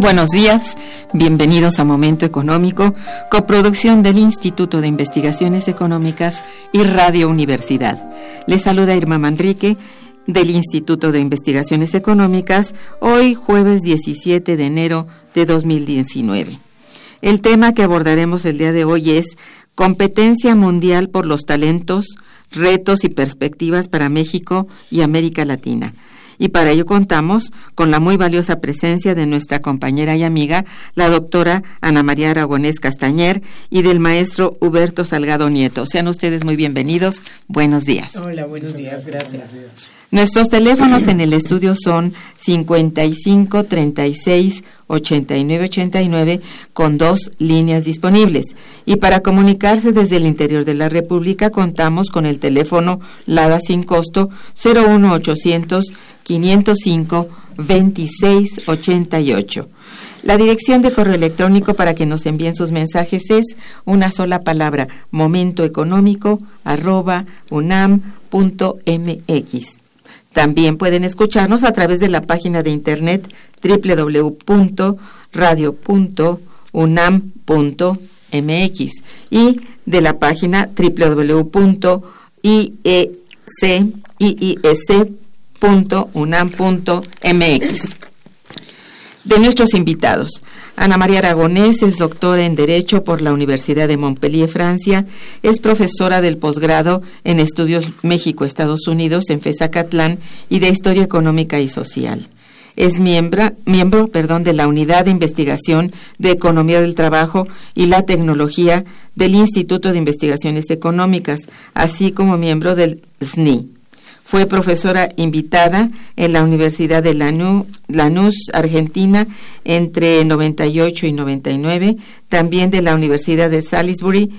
Buenos días. Bienvenidos a Momento Económico, coproducción del Instituto de Investigaciones Económicas y Radio Universidad. Les saluda Irma Manrique del Instituto de Investigaciones Económicas, hoy jueves 17 de enero de 2019. El tema que abordaremos el día de hoy es competencia mundial por los talentos, retos y perspectivas para México y América Latina y para ello contamos con la muy valiosa presencia de nuestra compañera y amiga, la doctora Ana María Aragonés Castañer y del maestro Huberto Salgado Nieto. Sean ustedes muy bienvenidos. Buenos días. Hola, buenos días, gracias. Nuestros teléfonos en el estudio son 55 36 89 89 con dos líneas disponibles. Y para comunicarse desde el interior de la República contamos con el teléfono LADA sin costo 01800 505 2688. La dirección de correo electrónico para que nos envíen sus mensajes es una sola palabra, momentoeconómico arroba unam.mx. También pueden escucharnos a través de la página de internet www.radio.unam.mx y de la página De nuestros invitados, Ana María Aragonés es doctora en Derecho por la Universidad de Montpellier, Francia. Es profesora del posgrado en Estudios México-Estados Unidos en FESACatlán y de Historia Económica y Social. Es miembro, miembro perdón, de la Unidad de Investigación de Economía del Trabajo y la Tecnología del Instituto de Investigaciones Económicas, así como miembro del SNI. Fue profesora invitada en la Universidad de Lanús, Argentina, entre 98 y 99, también de la Universidad de Salisbury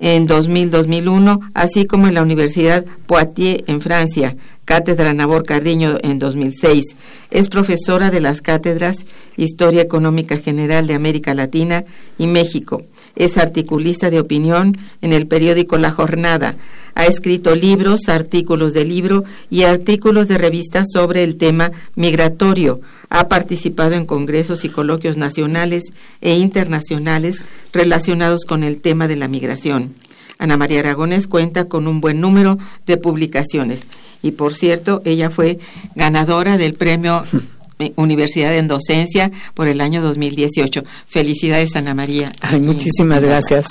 en 2000-2001, así como en la Universidad Poitiers en Francia, Cátedra Nabor Carriño en 2006. Es profesora de las cátedras Historia Económica General de América Latina y México. Es articulista de opinión en el periódico La Jornada ha escrito libros, artículos de libro y artículos de revistas sobre el tema migratorio. Ha participado en congresos y coloquios nacionales e internacionales relacionados con el tema de la migración. Ana María Aragones cuenta con un buen número de publicaciones y por cierto, ella fue ganadora del premio Universidad en Docencia por el año 2018. Felicidades, Ana María. muchísimas gracias.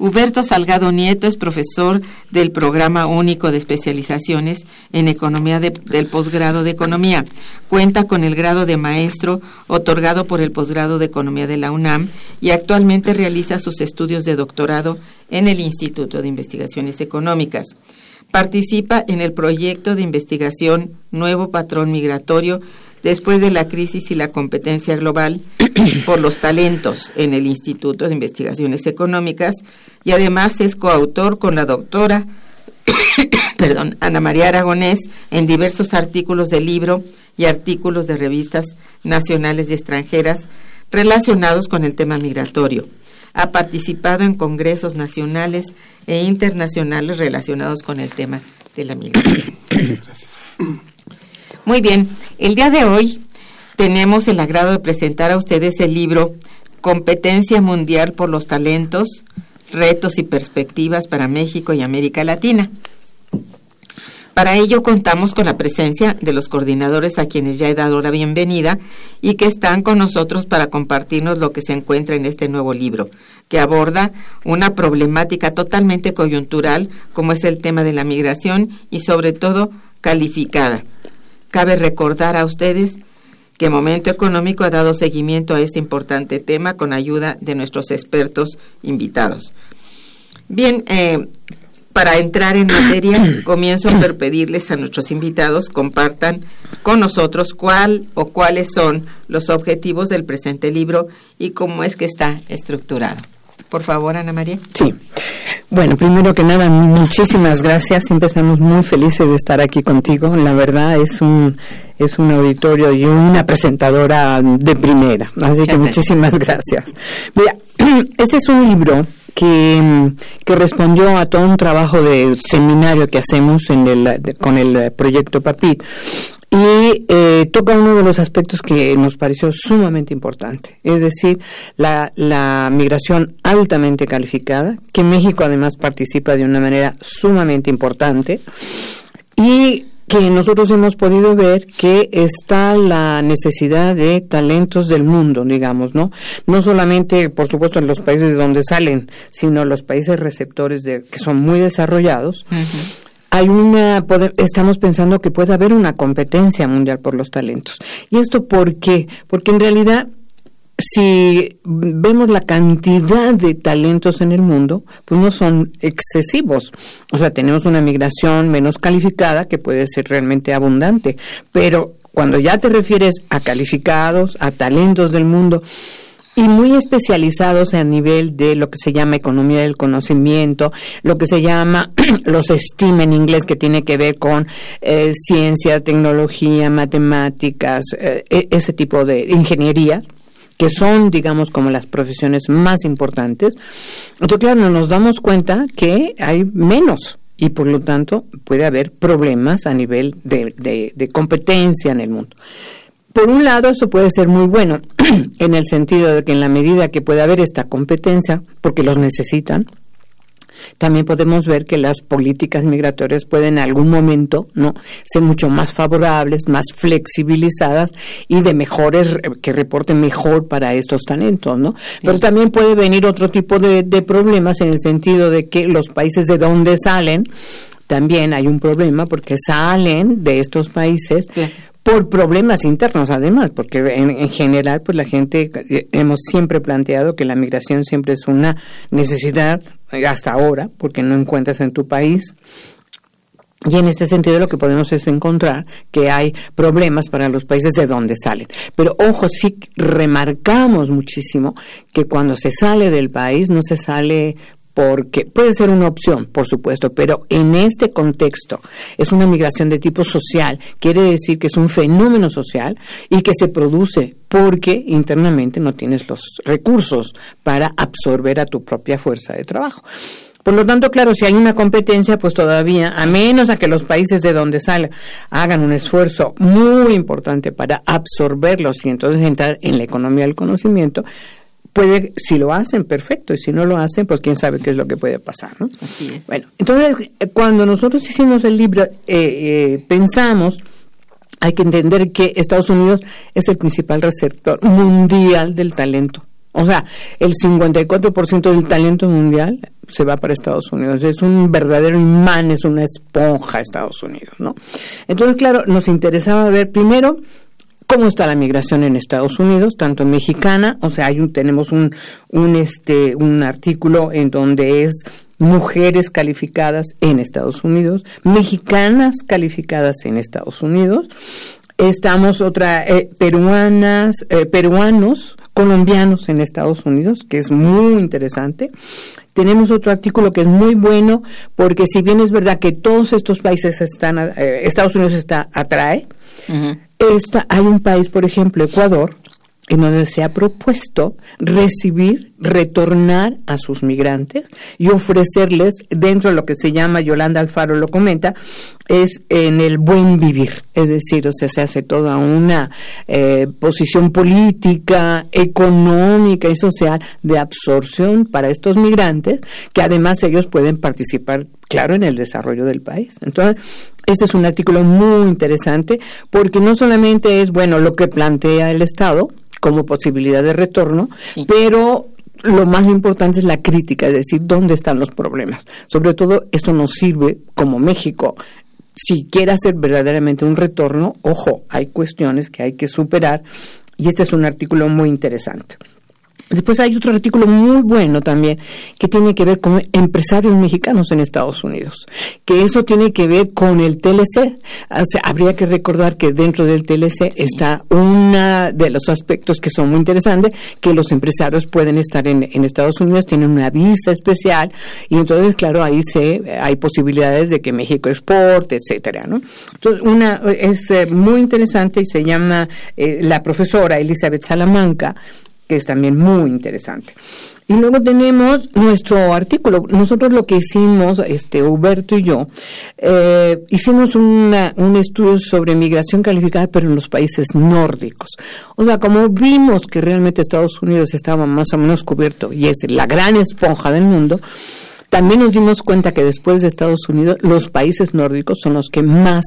Huberto Salgado Nieto es profesor del Programa Único de Especializaciones en Economía del Posgrado de Economía. Cuenta con el grado de maestro otorgado por el Posgrado de Economía de la UNAM y actualmente realiza sus estudios de doctorado en el Instituto de Investigaciones Económicas. Participa en el proyecto de investigación Nuevo Patrón Migratorio después de la crisis y la competencia global por los talentos en el Instituto de Investigaciones Económicas y además es coautor con la doctora perdón, Ana María Aragonés en diversos artículos de libro y artículos de revistas nacionales y extranjeras relacionados con el tema migratorio. ha participado en congresos nacionales e internacionales relacionados con el tema de la migración. Muy bien, el día de hoy tenemos el agrado de presentar a ustedes el libro Competencia Mundial por los Talentos, Retos y Perspectivas para México y América Latina. Para ello contamos con la presencia de los coordinadores a quienes ya he dado la bienvenida y que están con nosotros para compartirnos lo que se encuentra en este nuevo libro, que aborda una problemática totalmente coyuntural como es el tema de la migración y sobre todo calificada. Cabe recordar a ustedes que Momento Económico ha dado seguimiento a este importante tema con ayuda de nuestros expertos invitados. Bien, eh, para entrar en materia, comienzo por pedirles a nuestros invitados compartan con nosotros cuál o cuáles son los objetivos del presente libro y cómo es que está estructurado. Por favor, Ana María. Sí. Bueno, primero que nada, muchísimas gracias. Siempre estamos muy felices de estar aquí contigo. La verdad es un es un auditorio y una presentadora de primera. Así que muchísimas gracias. Mira, este es un libro que, que, respondió a todo un trabajo de seminario que hacemos en el, con el proyecto PAPIT y eh, toca uno de los aspectos que nos pareció sumamente importante, es decir, la, la migración altamente calificada, que México además participa de una manera sumamente importante, y que nosotros hemos podido ver que está la necesidad de talentos del mundo, digamos, ¿no? No solamente, por supuesto, en los países donde salen, sino los países receptores de, que son muy desarrollados hay una, estamos pensando que puede haber una competencia mundial por los talentos. ¿Y esto por qué? Porque en realidad, si vemos la cantidad de talentos en el mundo, pues no son excesivos. O sea, tenemos una migración menos calificada que puede ser realmente abundante, pero cuando ya te refieres a calificados, a talentos del mundo, y muy especializados a nivel de lo que se llama economía del conocimiento, lo que se llama los STEAM en inglés, que tiene que ver con eh, ciencia, tecnología, matemáticas, eh, e, ese tipo de ingeniería que son, digamos, como las profesiones más importantes. Entonces, claro, nos damos cuenta que hay menos y por lo tanto puede haber problemas a nivel de competencia en el mundo. Por un lado, eso puede ser muy bueno, en el sentido de que en la medida que pueda haber esta competencia, porque los necesitan, también podemos ver que las políticas migratorias pueden en algún momento no ser mucho más favorables, más flexibilizadas y de mejores que reporten mejor para estos talentos, ¿no? Pero también puede venir otro tipo de, problemas en el sentido de que los países de donde salen también hay un problema porque salen de estos países por problemas internos además, porque en, general pues la gente eh, hemos siempre planteado que la migración siempre es una necesidad eh, hasta ahora, porque no encuentras en tu país y en este sentido lo que podemos es encontrar que hay problemas para los países de donde salen. Pero ojo, sí remarcamos muchísimo que cuando se sale del país no se sale porque puede ser una opción, por supuesto, pero en este contexto es una migración de tipo social, quiere decir que es un fenómeno social y que se produce porque internamente no tienes los recursos para absorber a tu propia fuerza de trabajo. Por lo tanto, claro, si hay una competencia, pues todavía, a menos a que los países de donde salen hagan un esfuerzo muy importante para absorberlos y entonces entrar en la economía del conocimiento, puede, si lo hacen, perfecto, y si no lo hacen, pues quién sabe qué es lo que puede pasar, ¿no? Así es. Bueno, entonces, cuando nosotros hicimos el libro, eh, eh, pensamos, hay que entender que Estados Unidos es el principal receptor mundial del talento. O sea, el 54% del talento mundial se va para Estados Unidos. Es un verdadero imán, es una esponja Estados Unidos, ¿no? Entonces, claro, nos interesaba ver primero cómo está la migración en Estados Unidos, tanto mexicana, o sea, hay un, tenemos un, un, este, un artículo en donde es mujeres calificadas en Estados Unidos, mexicanas calificadas en Estados Unidos, estamos otra eh, peruanas, eh, peruanos, colombianos en Estados Unidos, que es muy interesante. Tenemos otro artículo que es muy bueno, porque si bien es verdad que todos estos países están, eh, Estados Unidos está atrae, esta, hay un país, por ejemplo, Ecuador, en donde se ha propuesto recibir, retornar a sus migrantes y ofrecerles, dentro de lo que se llama, Yolanda Alfaro lo comenta, es en el buen vivir. Es decir, o sea, se hace toda una eh, posición política, económica y social de absorción para estos migrantes, que además ellos pueden participar, claro, en el desarrollo del país. Entonces, este es un artículo muy interesante porque no solamente es, bueno, lo que plantea el Estado, como posibilidad de retorno, pero lo más importante es la crítica, es decir, dónde están los problemas. Sobre todo, esto nos sirve como México. Si quiere hacer verdaderamente un retorno, ojo, hay cuestiones que hay que superar y este es un artículo muy interesante. Después hay otro artículo muy bueno también que tiene que ver con empresarios mexicanos en Estados Unidos, que eso tiene que ver con el TLC. habría que recordar que dentro del TLC está de los aspectos que son muy interesantes, que los empresarios pueden estar en, Estados Unidos, tienen una visa especial y entonces, claro, ahí se hay posibilidades de que México exporte, etcétera, ¿no? Entonces, una es eh, muy interesante y se llama eh, la profesora Elizabeth Salamanca que es también muy interesante. Y luego tenemos nuestro artículo. Nosotros lo que hicimos, este Huberto y yo, eh, hicimos un estudio sobre migración calificada, pero en los países nórdicos. O sea, como vimos que realmente Estados Unidos estaba más o menos cubierto y es la gran esponja del mundo, también nos dimos cuenta que después de Estados Unidos, los países nórdicos son los que más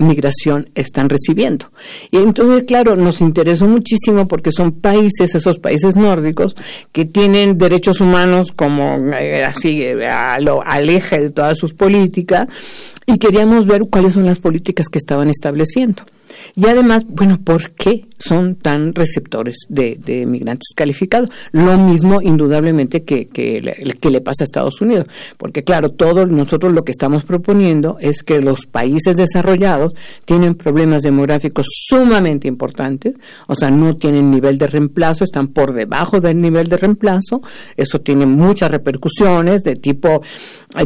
migración están recibiendo. Y entonces, claro, nos interesó muchísimo porque son países, esos países nórdicos, que tienen derechos humanos como eh, así eh, al eje de todas sus políticas y queríamos ver cuáles son las políticas que estaban estableciendo. Y además, bueno, ¿por qué son tan receptores de, de migrantes calificados? Lo mismo, indudablemente, que, que, le pasa a Estados Unidos. Porque, claro, todos nosotros lo que estamos proponiendo es que los países desarrollados tienen problemas demográficos sumamente importantes, o sea, no tienen nivel de reemplazo, están por debajo del nivel de reemplazo. Eso tiene muchas repercusiones de tipo,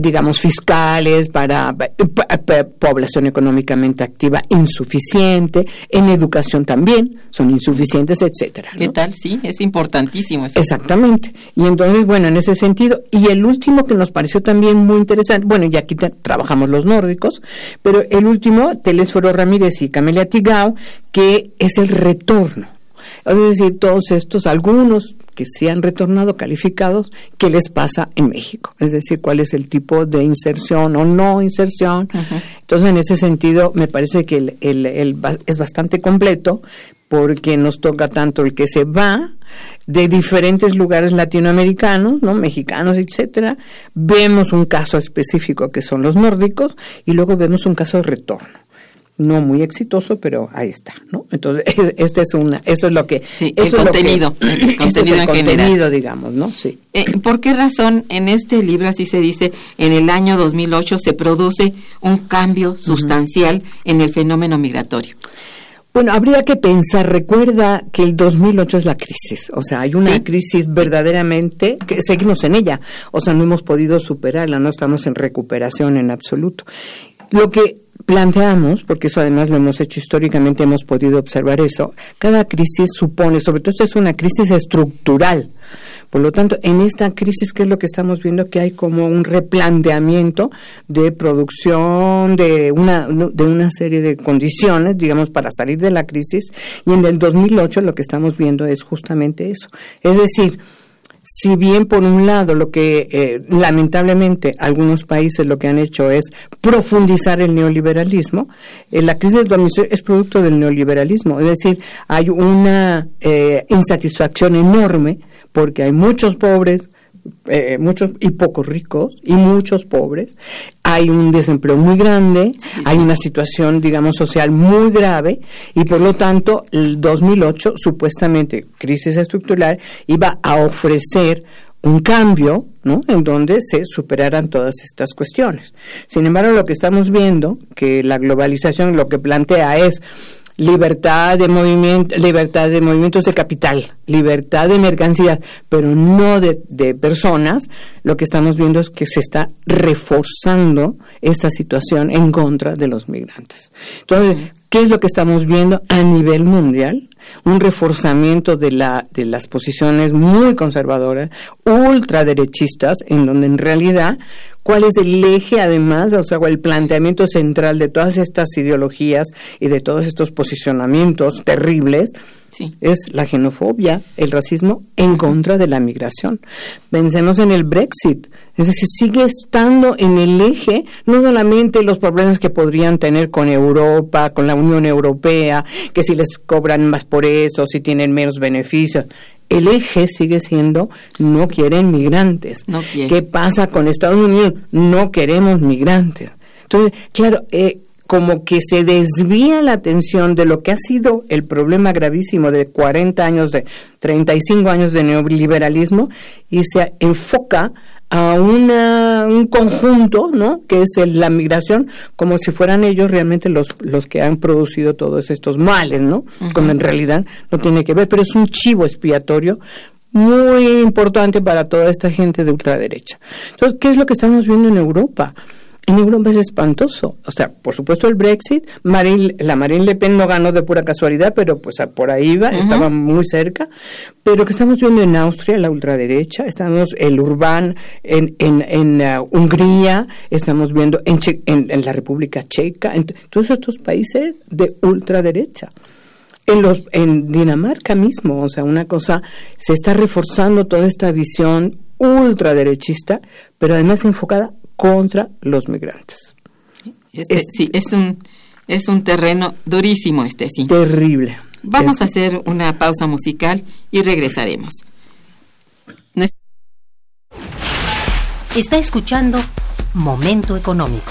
digamos, fiscales para eh, población económicamente activa insuficiente en educación también, son insuficientes, etcétera. ¿Qué tal? Sí, es importantísimo. Eso. Exactamente. Y entonces, bueno, en ese sentido, y el último que nos pareció también muy interesante, bueno, y aquí trabajamos los nórdicos, pero el último, Telésforo Ramírez y Camelia Tigao, que es el retorno es decir, todos estos, algunos que se han retornado calificados, ¿qué les pasa en México? Es decir, cuál es el tipo de inserción o no inserción. Entonces, en ese sentido, me parece que el, el, es bastante completo porque nos toca tanto el que se va de diferentes lugares latinoamericanos, ¿no? mexicanos, etcétera, vemos un caso específico que son los nórdicos y luego vemos un caso de retorno no muy exitoso, pero ahí está, ¿no? Entonces, este es una, eso es lo que, sí, el contenido, el contenido, en contenido, digamos, ¿no? Sí. Eh, ¿Por qué razón en este libro, así se dice, en el año 2008 se produce un cambio sustancial en el fenómeno migratorio? Bueno, habría que pensar, recuerda que el 2008 es la crisis, o sea, hay una crisis verdaderamente, que seguimos en ella, o sea, no hemos podido superarla, no estamos en recuperación en absoluto. Lo que planteamos, porque eso además lo hemos hecho históricamente, hemos podido observar eso, cada crisis supone, sobre todo esta es una crisis estructural. Por lo tanto, en esta crisis, ¿qué es lo que estamos viendo? Que hay como un replanteamiento de producción, de una, de una serie de condiciones, digamos, para salir de la crisis. Y en el 2008 lo que estamos viendo es justamente eso. Es decir, si bien por un lado lo que eh, lamentablemente algunos países lo que han hecho es profundizar el neoliberalismo, eh, la crisis de admisión es producto del neoliberalismo, es decir, hay una eh, insatisfacción enorme porque hay muchos pobres, eh, muchos y pocos ricos y muchos pobres. Hay un desempleo muy grande, hay una situación, digamos, social muy grave y por lo tanto el 2008, supuestamente crisis estructural, iba a ofrecer un cambio, ¿no? En donde se superaran todas estas cuestiones. Sin embargo, lo que estamos viendo, que la globalización lo que plantea es libertad de movimiento, libertad de movimientos de capital, libertad de mercancías, pero no de, personas, lo que estamos viendo es que se está reforzando esta situación en contra de los migrantes. Entonces, ¿qué es lo que estamos viendo a nivel mundial? un reforzamiento de, la, de las posiciones muy conservadoras, ultraderechistas, en donde en realidad cuál es el eje además, o sea, el planteamiento central de todas estas ideologías y de todos estos posicionamientos terribles, es la xenofobia, el racismo en contra de la migración. Pensemos en el Brexit, es decir, sigue estando en el eje no solamente los problemas que podrían tener con Europa, con la Unión Europea, que si les cobran más por eso, si tienen menos beneficios, el eje sigue siendo no quieren migrantes. ¿Qué pasa con Estados Unidos? No queremos migrantes. Entonces, claro, eh, como que se desvía la atención de lo que ha sido el problema gravísimo de 40 años, de 35 años de neoliberalismo y se enfoca a una, un conjunto, ¿no? Que es la migración, como si fueran ellos realmente los, los que han producido todos estos males, ¿no? Cuando en realidad no tiene que ver, pero es un chivo expiatorio muy importante para toda esta gente de ultraderecha. Entonces, ¿qué es lo que estamos viendo en Europa? En Europa es espantoso. O sea, por supuesto el Brexit, la Marine Le Pen no ganó de pura casualidad, pero pues por ahí iba, estaba muy cerca. Pero que estamos viendo en Austria, la ultraderecha, estamos el Urbán en, en, uh, Hungría, estamos viendo en, en, la República Checa, en todos estos países de ultraderecha. En, los, en Dinamarca mismo, o sea, una cosa, se está reforzando toda esta visión ultraderechista, pero además enfocada contra los migrantes. Este, sí, es un, es un terreno durísimo este, sí. Terrible. Vamos a hacer una pausa musical y regresaremos. Está escuchando Momento Económico.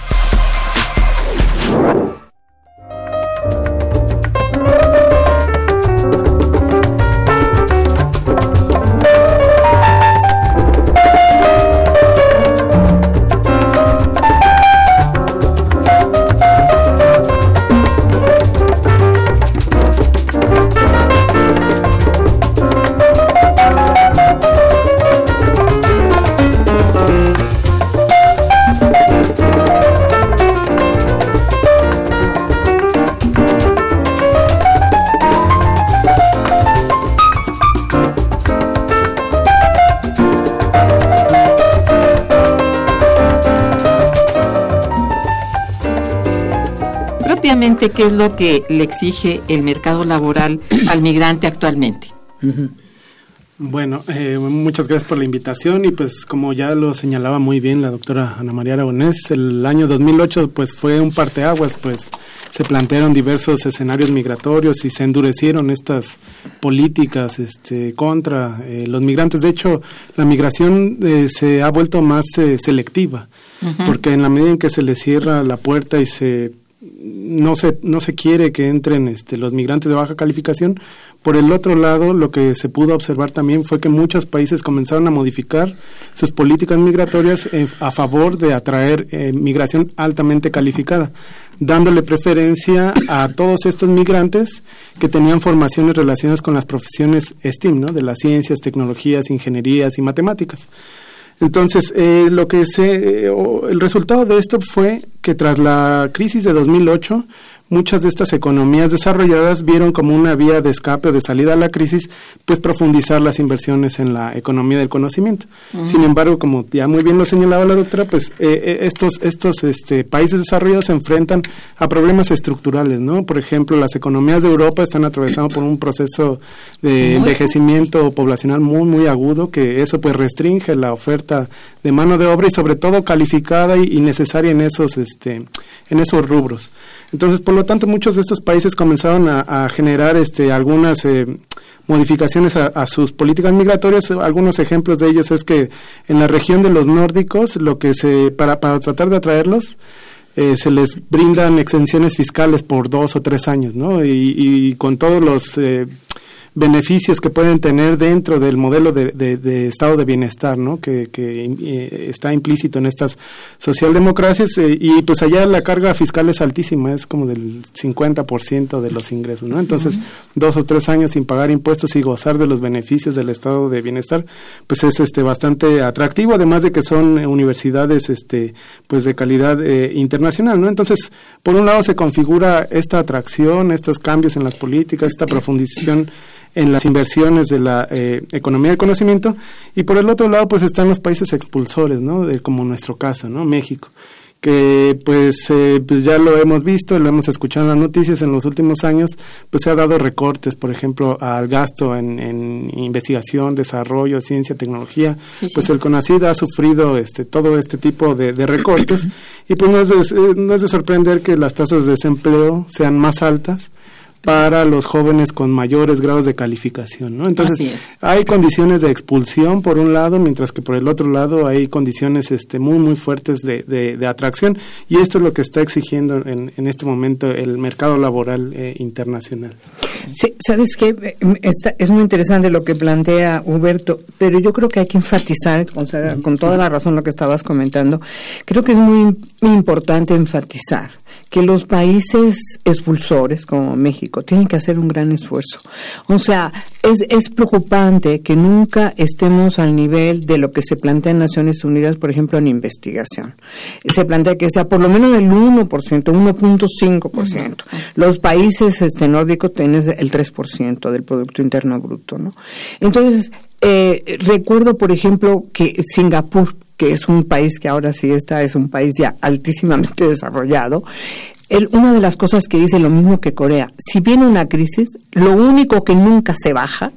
Qué es lo que le exige el mercado laboral al migrante actualmente. Bueno, eh, muchas gracias por la invitación y pues como ya lo señalaba muy bien la doctora Ana María Aragonés, el año 2008 pues fue un parteaguas, pues se plantearon diversos escenarios migratorios y se endurecieron estas políticas este, contra eh, los migrantes. De hecho, la migración eh, se ha vuelto más selectiva, porque en la medida en que se le cierra la puerta y se no se no se quiere que entren este, los migrantes de baja calificación. Por el otro lado, lo que se pudo observar también fue que muchos países comenzaron a modificar sus políticas migratorias a favor de atraer eh, migración altamente calificada, dándole preferencia a todos estos migrantes que tenían formaciones relacionadas con las profesiones STEAM, ¿no? de las ciencias, tecnologías, ingenierías y matemáticas. Entonces, eh, lo que se, eh, el resultado de esto fue que tras la crisis de 2008, muchas de estas economías desarrolladas vieron como una vía de escape o de salida a la crisis, pues profundizar las inversiones en la economía del conocimiento. Sin embargo, como ya muy bien lo señalaba la doctora, pues eh, eh, estos estos este, países desarrollados se enfrentan a problemas estructurales, ¿no? Por ejemplo, las economías de Europa están atravesando por un proceso de envejecimiento poblacional muy muy agudo que eso pues restringe la oferta de mano de obra y sobre todo calificada y, y necesaria en esos este en esos rubros. Entonces, por lo tanto, muchos de estos países comenzaron a, generar este, algunas eh, modificaciones a, sus políticas migratorias. Algunos ejemplos de ellos es que en la región de los nórdicos, lo que se para, para tratar de atraerlos, eh, se les brindan exenciones fiscales por dos o tres años, ¿no? Y, y con todos los eh, beneficios que pueden tener dentro del modelo de, de, estado de bienestar, ¿no? Que, que eh, está implícito en estas socialdemocracias eh, y pues allá la carga fiscal es altísima, es como del 50% de los ingresos, ¿no? Entonces, dos o tres años sin pagar impuestos y gozar de los beneficios del estado de bienestar, pues es este bastante atractivo, además de que son universidades este pues de calidad eh, internacional, ¿no? Entonces, por un lado se configura esta atracción, estos cambios en las políticas, esta profundización en las inversiones de la eh, economía del conocimiento y por el otro lado pues están los países expulsores, ¿no? De, como nuestro caso, ¿no? México que pues, eh, pues ya lo hemos visto, lo hemos escuchado en las noticias en los últimos años, pues se ha dado recortes, por ejemplo, al gasto en, en investigación, desarrollo, ciencia, tecnología, pues el CONACID ha sufrido este todo este tipo de, de recortes y pues no es, de, eh, no es de sorprender que las tasas de desempleo sean más altas para los jóvenes con mayores grados de calificación, ¿no? Entonces, hay condiciones de expulsión por un lado, mientras que por el otro lado hay condiciones este, muy, muy fuertes de, de, atracción y esto es lo que está exigiendo en, en este momento el mercado laboral eh, internacional. Sí, sabes que es muy interesante lo que plantea Huberto, pero yo creo que hay que enfatizar, con, con toda la razón lo que estabas comentando, creo que es muy importante enfatizar que los países expulsores como México tienen que hacer un gran esfuerzo. O sea, es, es preocupante que nunca estemos al nivel de lo que se plantea en Naciones Unidas, por ejemplo, en investigación. Se plantea que sea por lo menos del 1%, 1.5%. Los países este, nórdicos tienen el 3% del Producto Interno Bruto, ¿no? Entonces, eh, recuerdo, por ejemplo, que Singapur que es un país que ahora sí está, es un país ya altísimamente desarrollado, una de las cosas que dice lo mismo que Corea, si viene una crisis, lo único que nunca se baja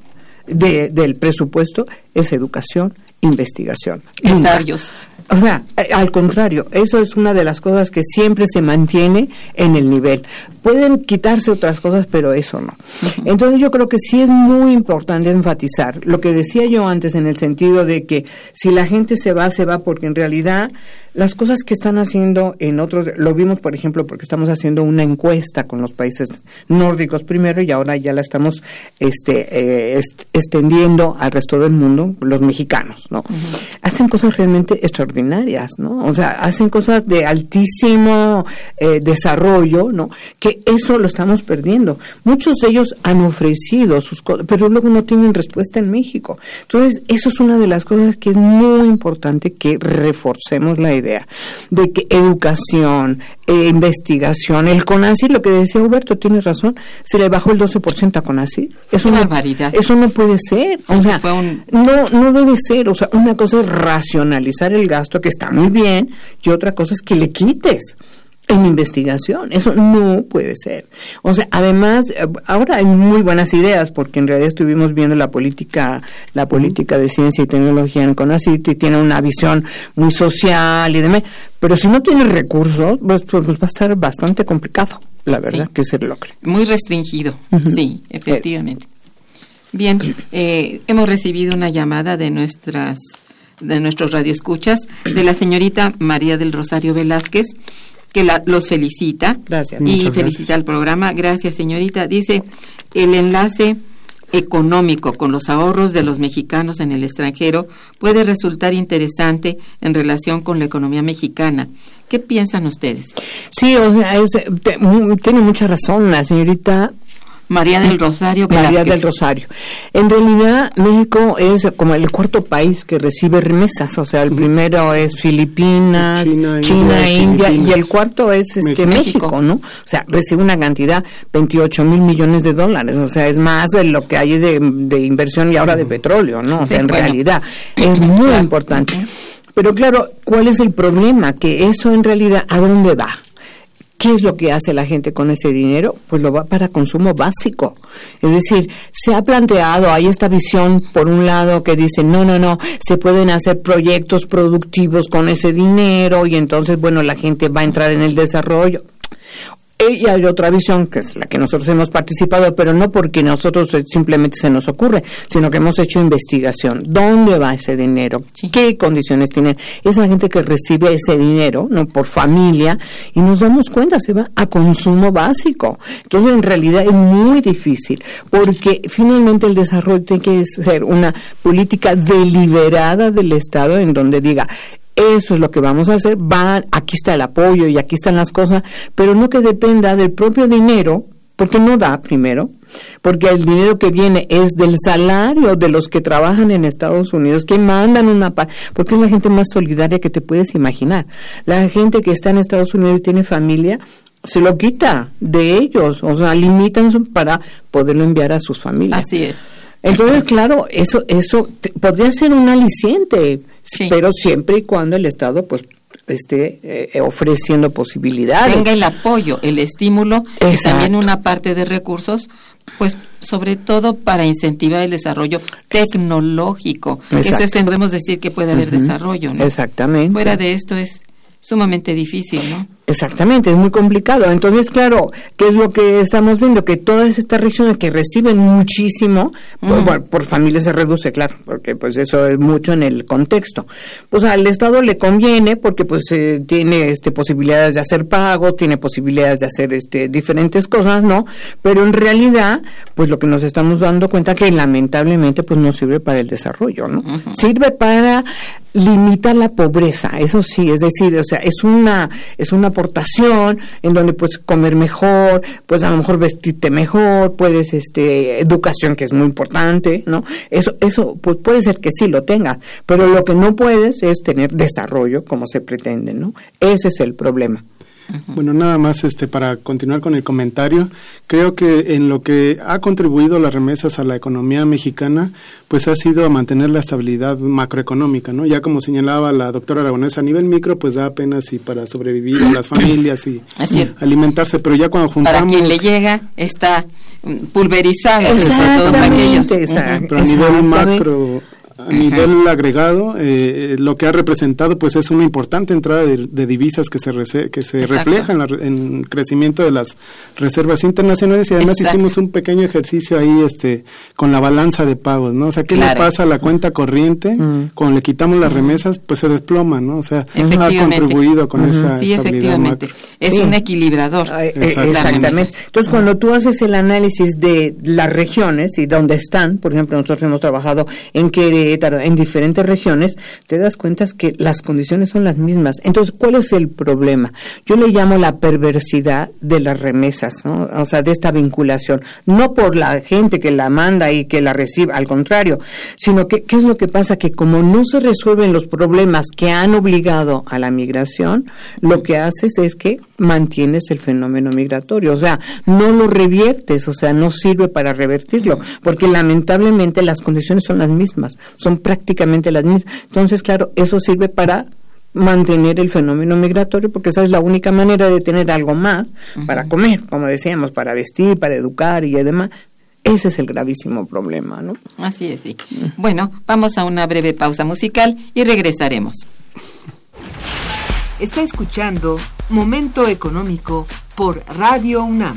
del presupuesto es educación, investigación. Es sabios. O sea, eh, al contrario, eso es una de las cosas que siempre se mantiene en el nivel. Pueden quitarse otras cosas, pero eso no. Entonces yo creo que sí es muy importante enfatizar lo que decía yo antes en el sentido de que si la gente se va, se va porque en realidad las cosas que están haciendo en otros, lo vimos por ejemplo porque estamos haciendo una encuesta con los países nórdicos primero y ahora ya la estamos este, eh, extendiendo al resto del mundo, los mexicanos, ¿no? Hacen cosas realmente extraordinarias, ¿no? O sea, hacen cosas de altísimo eh, desarrollo, ¿no? Que eso lo estamos perdiendo. Muchos de ellos han ofrecido sus cosas, pero luego no tienen respuesta en México. Entonces, eso es una de las cosas que es muy importante que reforcemos la idea de que educación, eh, investigación, el CONACI, lo que decía Huberto, tiene razón, se le bajó el 12% a CONACI. Es una barbaridad. Eso no puede ser. o sea, no, no debe ser. O sea, una cosa es racionalizar el gasto, que está muy bien, y otra cosa es que le quites en investigación. Eso no puede ser. O sea, además, eh, ahora hay muy buenas ideas, porque en realidad estuvimos viendo la política, la política de ciencia y tecnología en CONACYT y tiene una visión muy social y demás. Pero si no tiene recursos, pues, pues, pues va a estar bastante complicado, la verdad, que se logre. Muy restringido, sí, efectivamente. Bien, eh, hemos recibido una llamada de nuestras de nuestros radioescuchas de la señorita María del Rosario Velázquez que la, los felicita. Gracias. Y Muchas felicita al programa. Gracias, señorita. Dice, el enlace económico con los ahorros de los mexicanos en el extranjero puede resultar interesante en relación con la economía mexicana. ¿Qué piensan ustedes? Sí, o sea, es, te- mu- tiene mucha razón la señorita María del Rosario María del Rosario. En realidad, México es como el cuarto país que recibe remesas. O sea, el primero es Filipinas, China, China, India, India, y el cuarto es este, México. México. ¿no? O sea, recibe una cantidad, 28 mil millones de dólares. O sea, es más de lo que hay de, de inversión y ahora de petróleo, ¿no? O sea, Sí, en bueno. realidad es muy Claro. importante. Pero claro, ¿cuál es el problema? Que eso en realidad, ¿a dónde va? ¿Qué es lo que hace la gente con ese dinero? Pues lo va para consumo básico. Es decir, se ha planteado, hay esta visión por un lado que dice, no, no, no, se pueden hacer proyectos productivos con ese dinero y entonces, bueno, la gente va a entrar en el desarrollo. Y hay otra visión, que es la que nosotros hemos participado, pero no porque nosotros eh, simplemente se nos ocurre, sino que hemos hecho investigación. ¿Dónde va ese dinero? Sí. ¿Qué condiciones tienen? Esa gente que recibe ese dinero, ¿no? Por familia, y nos damos cuenta, se va a consumo básico. Entonces, en realidad es muy difícil, porque finalmente el desarrollo tiene que ser una política deliberada del Estado en donde diga, eso es lo que vamos a hacer, van, aquí está el apoyo y aquí están las cosas, pero no que dependa del propio dinero, porque no da primero, porque el dinero que viene es del salario de los que trabajan en Estados Unidos, que mandan una parte, porque es la gente más solidaria que te puedes imaginar. La gente que está en Estados Unidos y tiene familia, se lo quita de ellos, o sea, limitan para poderlo enviar a sus familias. Así es. Entonces, claro, eso eso te- podría ser un aliciente, Sí. pero siempre y cuando el Estado pues esté eh, ofreciendo posibilidades. Tenga el apoyo, el estímulo y también una parte de recursos, pues sobre todo para incentivar el desarrollo tecnológico. Eso es, podemos decir que puede haber desarrollo, ¿no? Exactamente. Fuera de esto es sumamente difícil, ¿no? Exactamente, es muy complicado. Entonces, claro, ¿qué es lo que estamos viendo? Que todas estas regiones que reciben muchísimo, pues, bueno, por familia se reduce, claro, porque pues eso es mucho en el contexto. Pues al Estado le conviene porque pues eh, tiene este posibilidades de hacer pagos, tiene posibilidades de hacer este diferentes cosas, ¿no? Pero en realidad, pues lo que nos estamos dando cuenta que lamentablemente pues no sirve para el desarrollo, ¿no? Sirve para limitar la pobreza, eso sí, es decir, o sea, es una es una aportación en donde puedes comer mejor, pues a lo mejor vestirte mejor, puedes este educación que es muy importante, ¿no? Eso eso pues puede ser que sí lo tengas, pero lo que no puedes es tener desarrollo como se pretende, ¿no? Ese es el problema. Bueno, nada más este para continuar con el comentario, creo que en lo que ha contribuido las remesas a la economía mexicana, pues ha sido a mantener la estabilidad macroeconómica, ¿no? Ya como señalaba la doctora Aragonés, a nivel micro pues da apenas y para sobrevivir a las familias y alimentarse, pero ya cuando Para juntamos quien le llega está pulverizado todos Exactamente, aquellos. pero a nivel macro a nivel agregado eh, lo que ha representado pues es una importante entrada de, de divisas que se que se Exacto. refleja en, la re- en el crecimiento de las reservas internacionales y además Exacto. hicimos un pequeño ejercicio ahí este con la balanza de pagos no o sea qué Claro. le pasa a la cuenta corriente Mm. cuando le quitamos las remesas pues se desploma no o sea ha contribuido con esa Sí, estabilidad efectivamente. macro. Es Sí. un equilibrador. Ah, eh. Exactamente. Entonces, cuando tú haces el análisis de las regiones y dónde están, por ejemplo, nosotros hemos trabajado en En diferentes regiones, te das cuenta que las condiciones son las mismas. Entonces, ¿cuál es el problema? Yo le llamo la perversidad de las remesas, ¿no? o sea, de esta vinculación. No por la gente que la manda y que la recibe, al contrario, sino que, ¿qué es lo que pasa? Que como no se resuelven los problemas que han obligado a la migración, lo que haces es que mantienes el fenómeno migratorio, o sea, no lo reviertes, o sea, no sirve para revertirlo, porque lamentablemente las condiciones son las mismas, son prácticamente las mismas. Entonces, claro, eso sirve para mantener el fenómeno migratorio porque esa es la única manera de tener algo más para comer, como decíamos, para vestir, para educar y demás. Ese es el gravísimo problema, ¿no? Así es, sí. Bueno, vamos a una breve pausa musical y regresaremos. Está escuchando Momento Económico por Radio UNAM.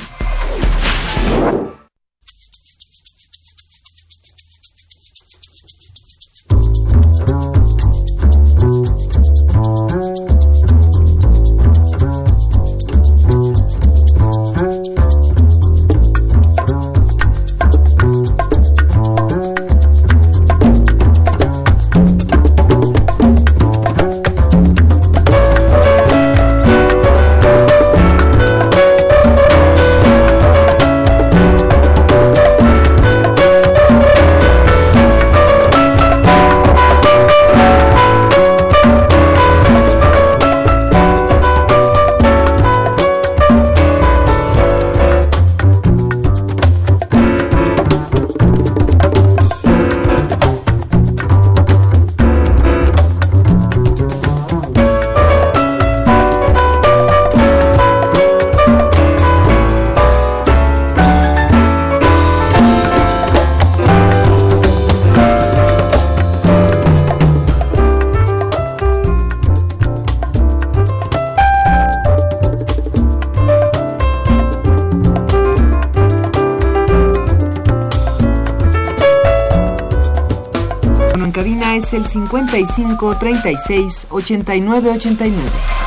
Es el 55 36 89 89.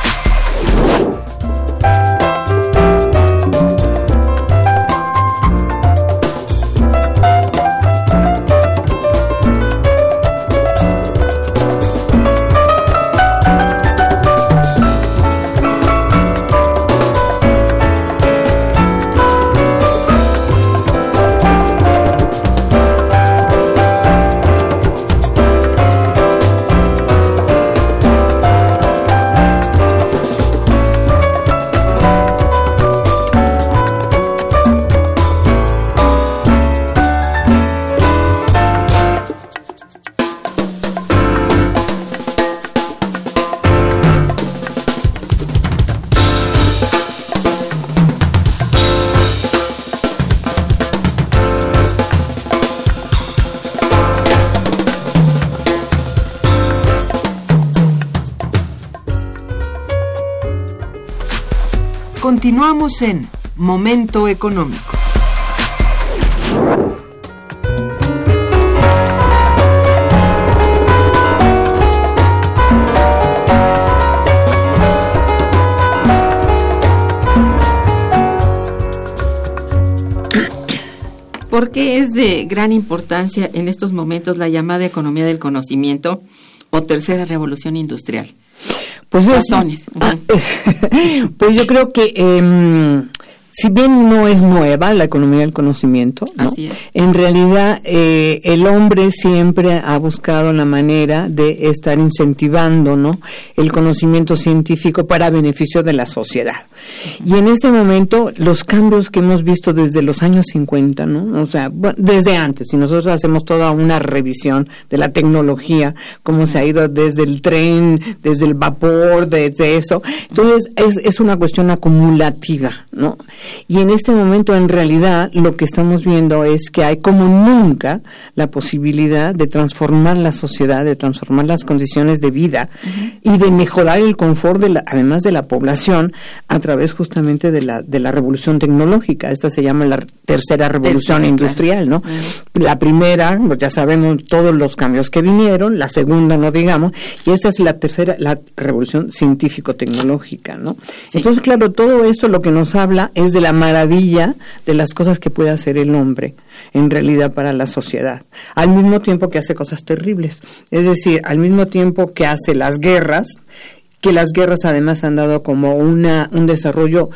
En Momento Económico. ¿Por qué es de gran importancia en estos momentos la llamada economía del conocimiento o tercera revolución industrial? Pues Razones. pues yo creo que em, si bien no es nueva la economía del conocimiento, en realidad eh, el hombre siempre ha buscado la manera de estar incentivando ¿no? el conocimiento científico para beneficio de la sociedad. Y en este momento los cambios que hemos visto desde los años 50, ¿no? o sea, desde antes, si nosotros hacemos toda una revisión de la tecnología, cómo se ha ido desde el tren, desde el vapor, desde eso, entonces es, es una cuestión acumulativa, ¿no? Y en este momento, en realidad, lo que estamos viendo es que hay como nunca la posibilidad de transformar la sociedad, de transformar las condiciones de vida y de mejorar el confort, de la, además de la población, a través justamente de la, de la revolución tecnológica. Esta se llama la tercera revolución industrial, ¿no? La primera, pues ya sabemos todos los cambios que vinieron, la segunda no digamos, y esta es la tercera, la revolución científico-tecnológica, ¿no? Entonces, claro, todo esto lo que nos habla es de la maravilla de las cosas que puede hacer el hombre en realidad para la sociedad, al mismo tiempo que hace cosas terribles, es decir, al mismo tiempo que hace las guerras, que las guerras además han dado como una un desarrollo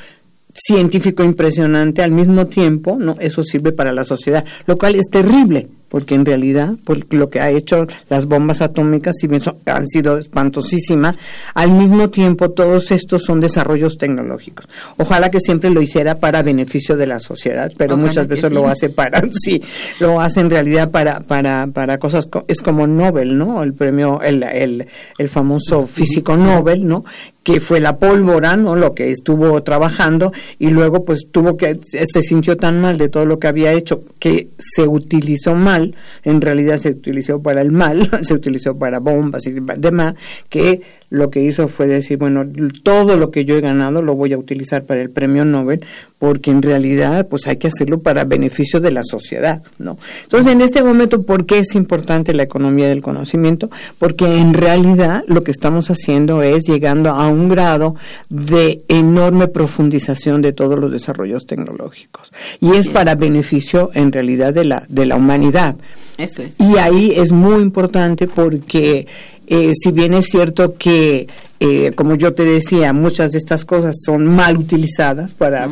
científico impresionante al mismo tiempo, ¿no? Eso sirve para la sociedad, lo cual es terrible, porque en realidad por lo que ha hecho las bombas atómicas, si bien han sido espantosísimas, al mismo tiempo todos estos son desarrollos tecnológicos. Ojalá que siempre lo hiciera para beneficio de la sociedad, pero muchas veces lo hace para, sí, lo hace en realidad para, para, para cosas, es como Nobel, ¿no? El premio, el, el, el famoso físico Nobel, ¿no? Que fue la pólvora, ¿no? Lo que estuvo trabajando y luego pues tuvo que se sintió tan mal de todo lo que había hecho que se utilizó mal, en realidad se utilizó para el mal, se utilizó para bombas y demás, que lo que hizo fue decir, bueno, todo lo que yo he ganado lo voy a utilizar para el premio Nobel, porque en realidad pues hay que hacerlo para beneficio de la sociedad, ¿no? Entonces, en este momento, ¿por qué es importante la economía del conocimiento? Porque en realidad lo que estamos haciendo es llegando a un grado de enorme profundización de todos los desarrollos tecnológicos y es para beneficio en realidad de la de la humanidad. Eso es. Y ahí es muy importante porque eh, si bien es cierto que, eh, como yo te decía, muchas de estas cosas son mal utilizadas para,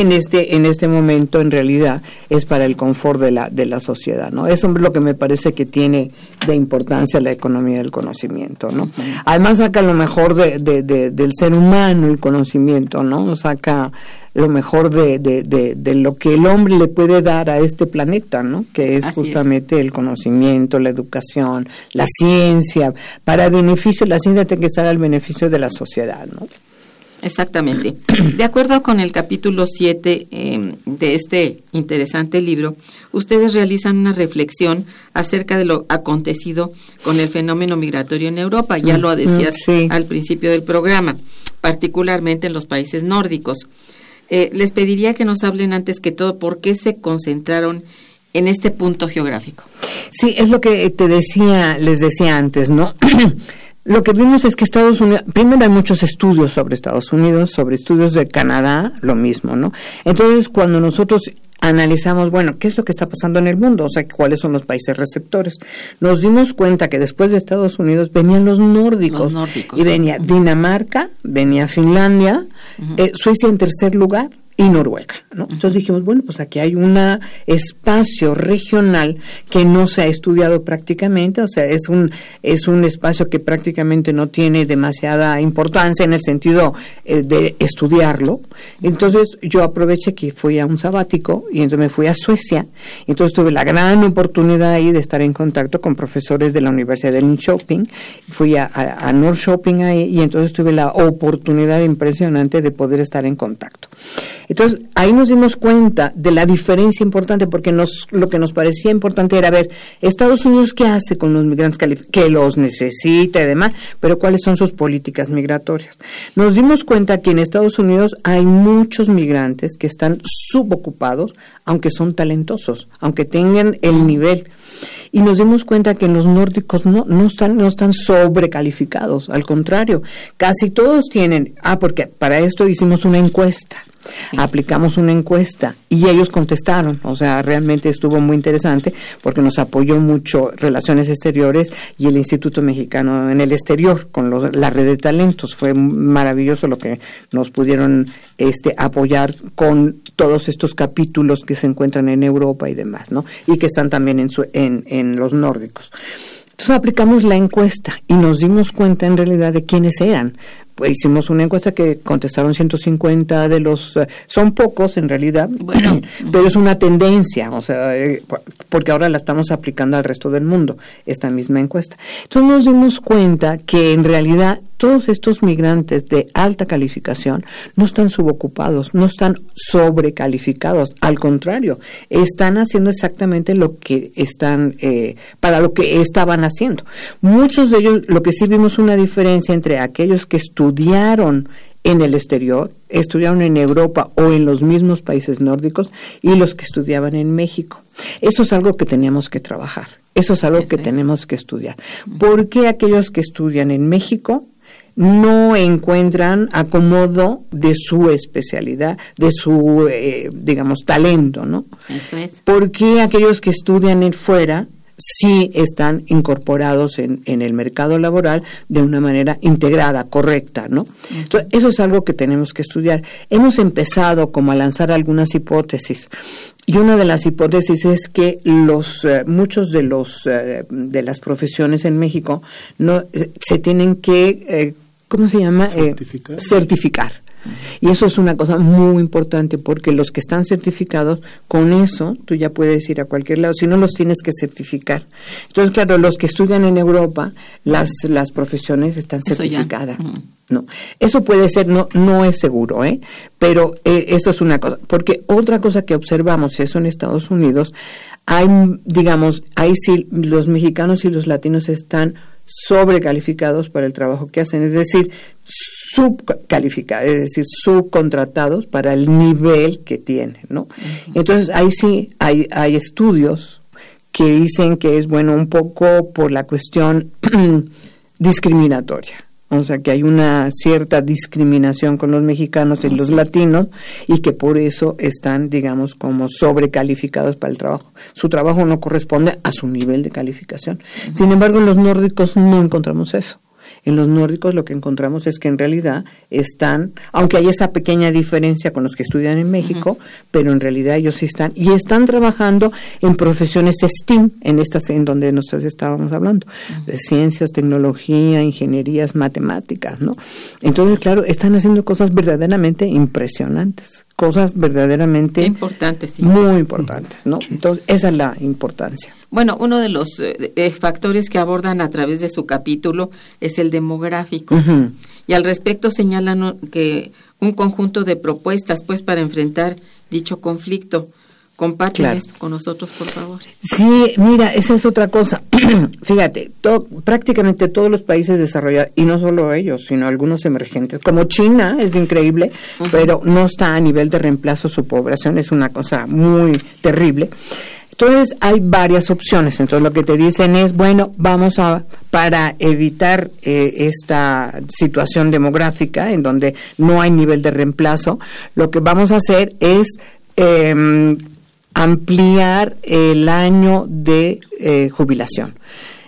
en este en este momento en realidad es para el confort de la de la sociedad, ¿no? Eso es lo que me parece que tiene de importancia la economía del conocimiento, ¿no? Además saca lo mejor de, del ser humano el conocimiento, ¿no? Saca lo mejor de, de, de, lo que el hombre le puede dar a este planeta, ¿no? Que es justamente el conocimiento, la educación, la ciencia, para beneficio, la ciencia tiene que estar al beneficio de la sociedad, ¿no? Exactamente. De acuerdo con el capítulo 7 em, de este interesante libro, ustedes realizan una reflexión acerca de lo acontecido con el fenómeno migratorio en Europa. Ya lo decías al principio del programa, particularmente en los países nórdicos. Eh, les pediría que nos hablen antes que todo por qué se concentraron en este punto geográfico. Sí, es lo que te decía, les decía antes, ¿no? Lo que vimos es que Estados Unidos, primero hay muchos estudios sobre Estados Unidos, sobre estudios de Canadá, lo mismo, ¿no? Entonces, cuando nosotros analizamos, bueno, ¿qué es lo que está pasando en el mundo? O sea, cuáles son los países receptores. Nos dimos cuenta que después de Estados Unidos venían los nórdicos. Los nórdicos. Y venía Dinamarca, venía Finlandia, eh, Suecia en tercer lugar, y Noruega. ¿no? Entonces dijimos, bueno, pues aquí hay un espacio regional que no se ha estudiado prácticamente, o sea, es un, es un espacio que prácticamente no tiene demasiada importancia en el sentido eh, de estudiarlo. Entonces yo aproveché que fui a un sabático y entonces me fui a Suecia. Entonces tuve la gran oportunidad ahí de estar en contacto con profesores de la Universidad de Linköping. Fui a, a, a Norrköping ahí y entonces tuve la oportunidad impresionante de poder estar en contacto. Entonces, ahí nos dimos cuenta de la diferencia importante, porque nos, lo que nos parecía importante era ver, Estados Unidos, ¿qué hace con los migrantes que los necesita y demás? Pero ¿cuáles son sus políticas migratorias? Nos dimos cuenta que en Estados Unidos hay muchos migrantes que están subocupados, aunque son talentosos, aunque tengan el nivel y nos dimos cuenta que los nórdicos no, no están no están sobrecalificados, al contrario, casi todos tienen, ah, porque para esto hicimos una encuesta. Aplicamos una encuesta y ellos contestaron, o sea, realmente estuvo muy interesante porque nos apoyó mucho Relaciones Exteriores y el Instituto Mexicano en el Exterior con los, la red de talentos. Fue maravilloso lo que nos pudieron este, apoyar con todos estos capítulos que se encuentran en Europa y demás, ¿no? Y que están también en, su, en, en los nórdicos. Entonces aplicamos la encuesta y nos dimos cuenta en realidad de quiénes eran. Pues hicimos una encuesta que contestaron 150 de los, uh, son pocos en realidad, bueno. pero es una tendencia, o sea, eh, porque ahora la estamos aplicando al resto del mundo, esta misma encuesta. Entonces nos dimos cuenta que en realidad todos estos migrantes de alta calificación no están subocupados, no están sobrecalificados, al contrario, están haciendo exactamente lo que están, eh, para lo que estaban haciendo. Muchos de ellos, lo que sí vimos una diferencia entre aquellos que estudiaron en el exterior, estudiaron en Europa o en los mismos países nórdicos y los que estudiaban en México. Eso es algo que tenemos que trabajar, eso es algo Eso que es. tenemos que estudiar. ¿Por qué aquellos que estudian en México no encuentran acomodo de su especialidad, de su, eh, digamos, talento, ¿no? Eso es. ¿Por qué aquellos que estudian en fuera sí están incorporados en, en el mercado laboral de una manera integrada, correcta, ¿no? Entonces, eso es algo que tenemos que estudiar. Hemos empezado como a lanzar algunas hipótesis. Y una de las hipótesis es que los eh, muchos de los eh, de las profesiones en México no eh, se tienen que ¿cómo se llama? Eh, Certificar. certificar. Y eso es una cosa muy importante porque los que están certificados, con eso tú ya puedes ir a cualquier lado, si no los tienes que certificar. Entonces, claro, los que estudian en Europa, las, las profesiones están Eso certificadas. No, eso puede ser, no, no es seguro, ¿eh? Pero eh, eso es una cosa. Porque otra cosa que observamos, eso en Estados Unidos, hay, digamos, ahí sí los mexicanos y los latinos están sobrecalificados para el trabajo que hacen, es decir, subcalificados, es decir, subcontratados para el nivel que tienen, ¿no? Entonces ahí sí hay, hay estudios que dicen que es bueno un poco por la cuestión discriminatoria. O sea, que hay una cierta discriminación con los mexicanos y los latinos y que por eso están, digamos, como sobrecalificados para el trabajo. Su trabajo no corresponde a su nivel de calificación. Sin embargo, en los nórdicos no encontramos eso. En los nórdicos lo que encontramos es que en realidad están, aunque hay esa pequeña diferencia con los que estudian en México, pero en realidad ellos sí están y están trabajando en profesiones STEAM, en estas en donde nosotros estábamos hablando, de ciencias, tecnología, ingenierías, matemáticas, ¿no? Entonces, claro, están haciendo cosas verdaderamente impresionantes, cosas verdaderamente Qué importante, sí. muy importantes, ¿no? Entonces, esa es la importancia. Bueno, uno de los eh, eh, factores que abordan a través de su capítulo es el demográfico. Y al respecto señalan que un conjunto de propuestas pues para enfrentar dicho conflicto. Comparten Claro. esto con nosotros, por favor. Sí, mira, esa es otra cosa. Fíjate, prácticamente todos los países desarrollados, y no solo ellos, sino algunos emergentes, como China, es increíble, pero no está a nivel de reemplazo su población, es una cosa muy terrible. Entonces hay varias opciones. Entonces lo que te dicen es, bueno, vamos a, para evitar eh, esta situación demográfica en donde no hay nivel de reemplazo, lo que vamos a hacer es em, ampliar el año de eh, jubilación.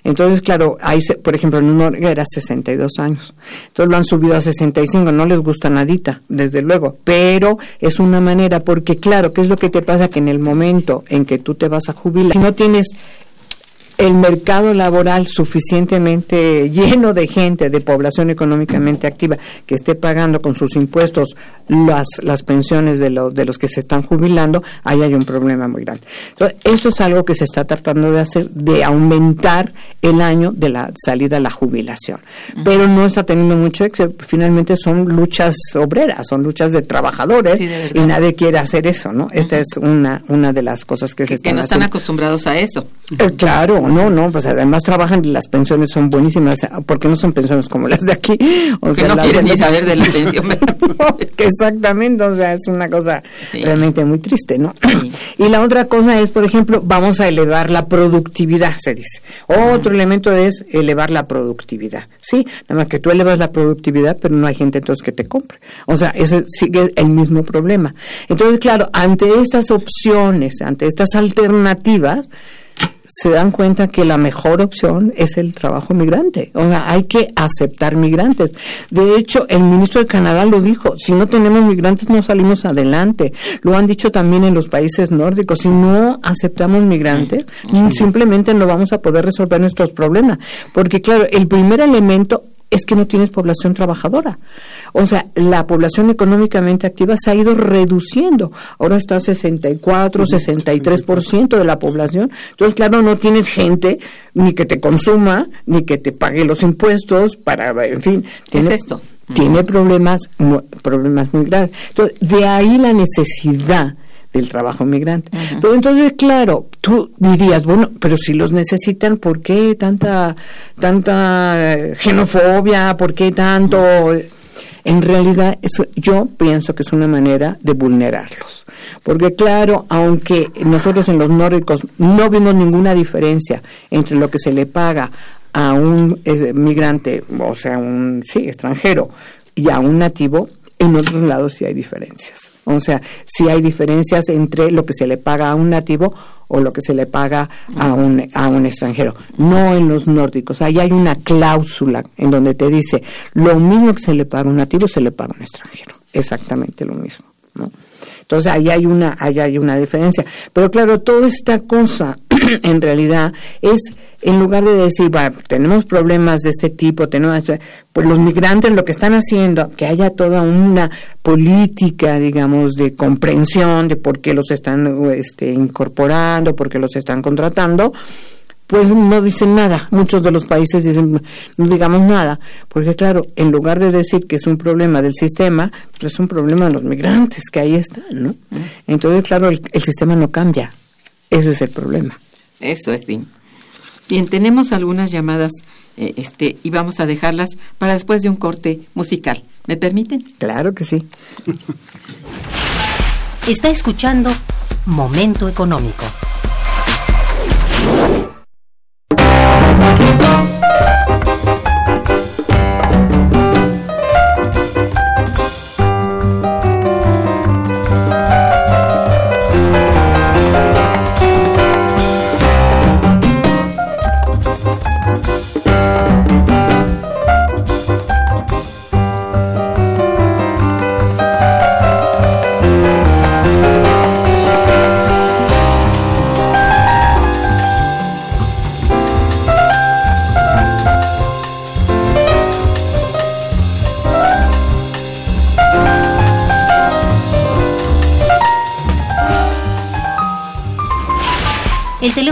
Entonces, claro, hay, por ejemplo, en un era 62 años. Entonces lo han subido a 65. No les gusta nadita, desde luego. Pero es una manera, porque claro, ¿qué es lo que te pasa? Que en el momento en que tú te vas a jubilar, si no tienes el mercado laboral suficientemente lleno de gente, de población económicamente activa, que esté pagando con sus impuestos las, las pensiones de los, de los que se están jubilando, ahí hay un problema muy grande. Entonces, esto es algo que se está tratando de hacer, de aumentar el año de la salida a la jubilación. Pero no está teniendo mucho éxito. Finalmente son luchas obreras, son luchas de trabajadores y nadie quiere hacer eso, ¿no? Esta es una, una de las cosas que, se están Que no están acostumbrados a eso. Eh, claro, no, no, pues además trabajan y las pensiones son buenísimas, porque no son pensiones como las de aquí. O sea, no quieres ni saber de la pensión. exactamente, o sea, es una cosa realmente muy triste, ¿no? y la otra cosa es, por ejemplo, vamos a elevar la productividad, se dice. Otro elemento es elevar la productividad, ¿sí? Nada más que tú elevas la productividad, pero no hay gente entonces que te compre. O sea, ese sigue el mismo problema. Entonces, claro, ante estas opciones, ante estas alternativas, se dan cuenta que la mejor opción es el trabajo migrante. O sea, hay que aceptar migrantes. De hecho, el ministro de Canadá lo dijo, si no tenemos migrantes no salimos adelante. Lo han dicho también en los países nórdicos, si no aceptamos migrantes, simplemente no vamos a poder resolver nuestros problemas. Porque claro, el primer elemento es que no tienes población trabajadora. O sea, la población económicamente activa se ha ido reduciendo. Ahora está 64, 63% de la población. Entonces, claro, no tienes gente ni que te consuma, ni que te pague los impuestos para, en fin. Tiene, es esto? Tiene problemas, problemas muy graves. Entonces, de ahí la necesidad del trabajo migrante. Pero entonces, claro, tú dirías, bueno, pero si los necesitan, ¿por qué tanta, tanta eh, xenofobia? ¿Por qué tanto? En realidad, eso, yo pienso que es una manera de vulnerarlos. Porque claro, aunque nosotros en los nórdicos no vimos ninguna diferencia entre lo que se le paga a un eh, migrante, o sea, un sí, extranjero, y a un nativo, en otros lados sí hay diferencias. O sea, sí hay diferencias entre lo que se le paga a un nativo o lo que se le paga a un, a un extranjero. No en los nórdicos. Ahí hay una cláusula en donde te dice lo mismo que se le paga a un nativo se le paga a un extranjero. Exactamente lo mismo. ¿no? Entonces ahí hay una, ahí hay una diferencia. Pero claro, toda esta cosa en realidad es, en lugar de decir, bueno, tenemos problemas de ese tipo, tenemos, pues los migrantes lo que están haciendo, que haya toda una política, digamos, de comprensión de por qué los están este, incorporando, por qué los están contratando, pues no dicen nada. Muchos de los países dicen, no digamos nada, porque claro, en lugar de decir que es un problema del sistema, pues es un problema de los migrantes que ahí están, ¿no? Entonces, claro, el, sistema no cambia. Ese es el problema. Eso es, bien. Bien, tenemos algunas llamadas eh, este, y vamos a dejarlas para después de un corte musical. ¿Me permiten? Claro que sí. Está escuchando Momento Económico.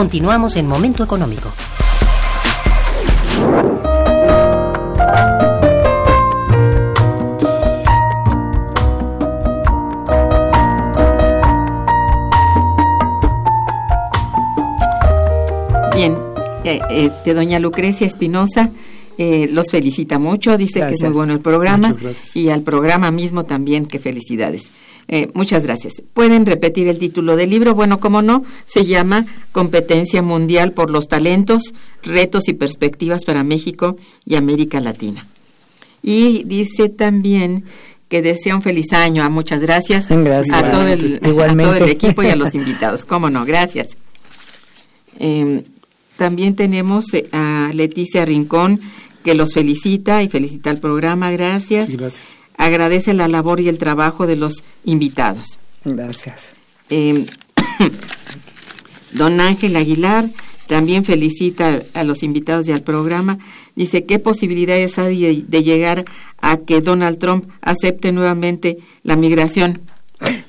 Continuamos en Momento Económico. Bien, eh, eh, de doña Lucrecia Espinosa. eh, los felicita mucho, dice que es muy bueno el programa y al programa mismo también que felicidades. Eh, muchas gracias. ¿Pueden repetir el título del libro? Bueno, como no, se llama Competencia Mundial por los Talentos, Retos y Perspectivas para México y América Latina. Y dice también que desea un feliz año. Ah, muchas gracias, Gracias. a todo el, a todo el equipo y a los invitados. Cómo no, gracias. Eh, también tenemos eh, a Leticia Rincón que los felicita y felicita al programa. Gracias. Sí, gracias. Agradece la labor y el trabajo de los invitados. Gracias. Eh, don Ángel Aguilar también felicita a los invitados y al programa. Dice, ¿qué posibilidades hay de, de llegar a que Donald Trump acepte nuevamente la migración?